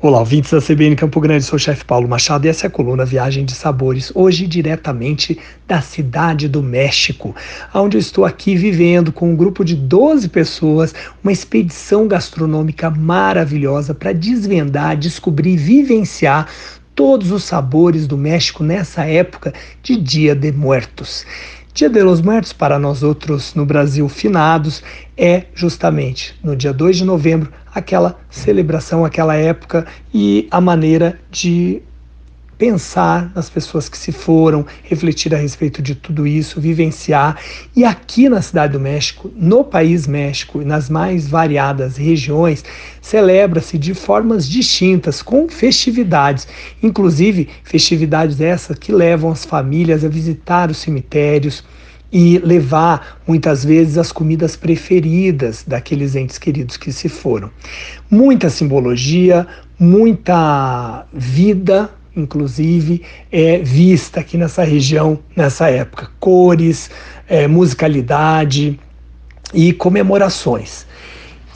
Olá, ouvintes da CBN Campo Grande, sou o chefe Paulo Machado e essa é a coluna Viagem de Sabores, hoje diretamente da cidade do México, onde eu estou aqui vivendo com um grupo de 12 pessoas, uma expedição gastronômica maravilhosa para desvendar, descobrir, vivenciar todos os sabores do México nessa época de Dia de Muertos. Dia de los Muertos, para nós outros no Brasil finados, é justamente no dia 2 de novembro, aquela celebração, aquela época e a maneira de pensar nas pessoas que se foram, refletir a respeito de tudo isso, vivenciar. E aqui na Cidade do México, no país México e nas mais variadas regiões, celebra-se de formas distintas, com festividades, inclusive festividades essas que levam as famílias a visitar os cemitérios e levar muitas vezes as comidas preferidas daqueles entes queridos que se foram. Muita simbologia, muita vida inclusive, é vista aqui nessa região nessa época. Cores, é, musicalidade e comemorações.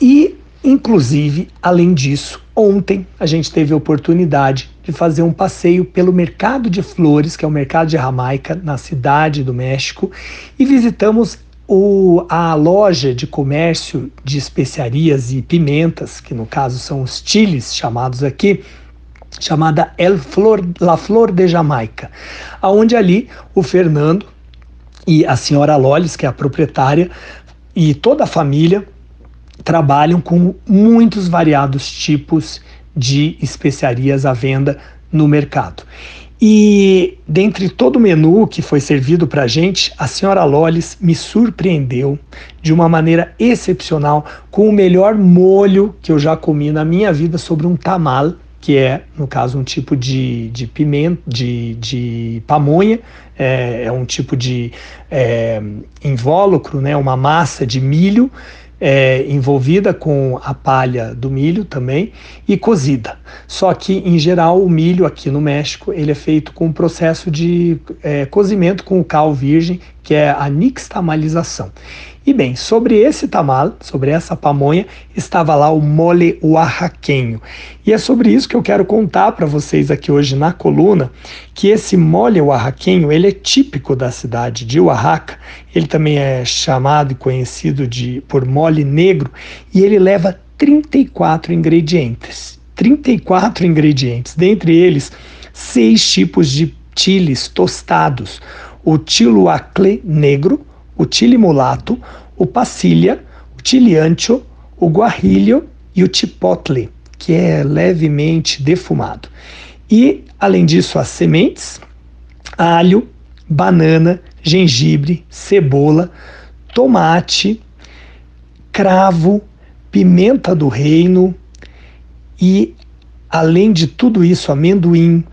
E, inclusive, além disso, ontem a gente teve a oportunidade de fazer um passeio pelo Mercado de Flores, que é o Mercado de Jamaica, na cidade do México, e visitamos o, a loja de comércio de especiarias e pimentas, que no caso são os chiles chamados aqui, chamada El Flor, La Flor de Jamaica, aonde ali o Fernando e a senhora Lolis, que é a proprietária, e toda a família trabalham com muitos variados tipos de especiarias à venda no mercado. E dentre todo o menu que foi servido para a gente, a senhora Lolis me surpreendeu de uma maneira excepcional com o melhor molho que eu já comi na minha vida sobre um tamal que é, no caso, um tipo de, de pimenta, de, de pamonha, é, é um tipo de é, invólucro, né, uma massa de milho é, envolvida com a palha do milho também e cozida. Só que, em geral, o milho aqui no México ele é feito com o processo de é, cozimento com o cal virgem, que é a nixtamalização. E bem, sobre esse tamal, sobre essa pamonha, estava lá o mole oaxaquenho. E é sobre isso que eu quero contar para vocês aqui hoje na coluna, que esse mole oaxaquenho, ele é típico da cidade de Oaxaca. Ele também é chamado e conhecido de por mole negro e ele leva 34 ingredientes. 34 ingredientes, dentre eles seis tipos de chiles tostados: o chiluacle negro, o chile mulato, o passilha, o chile ancho, o guarrilho e o chipotle, que é levemente defumado. E, além disso, as sementes, alho, banana, gengibre, cebola, tomate, cravo, pimenta do reino e, além de tudo isso, amendoim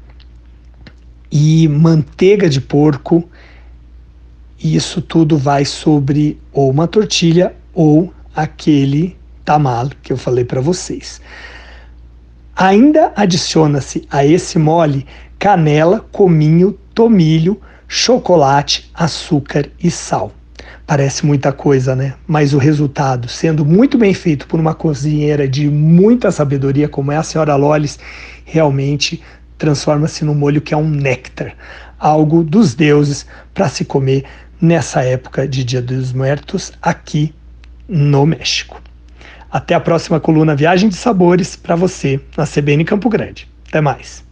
e manteiga de porco e isso tudo vai sobre ou uma tortilha ou aquele tamal que eu falei para vocês. Ainda adiciona-se a esse mole canela, cominho, tomilho, chocolate, açúcar e sal. Parece muita coisa, né? Mas o resultado, sendo muito bem feito por uma cozinheira de muita sabedoria, como é a senhora Lolis, realmente transforma-se num molho que é um néctar, algo dos deuses para se comer nessa época de Dia dos Muertos aqui no México. Até a próxima coluna Viagem de Sabores para você na CBN Campo Grande. Até mais.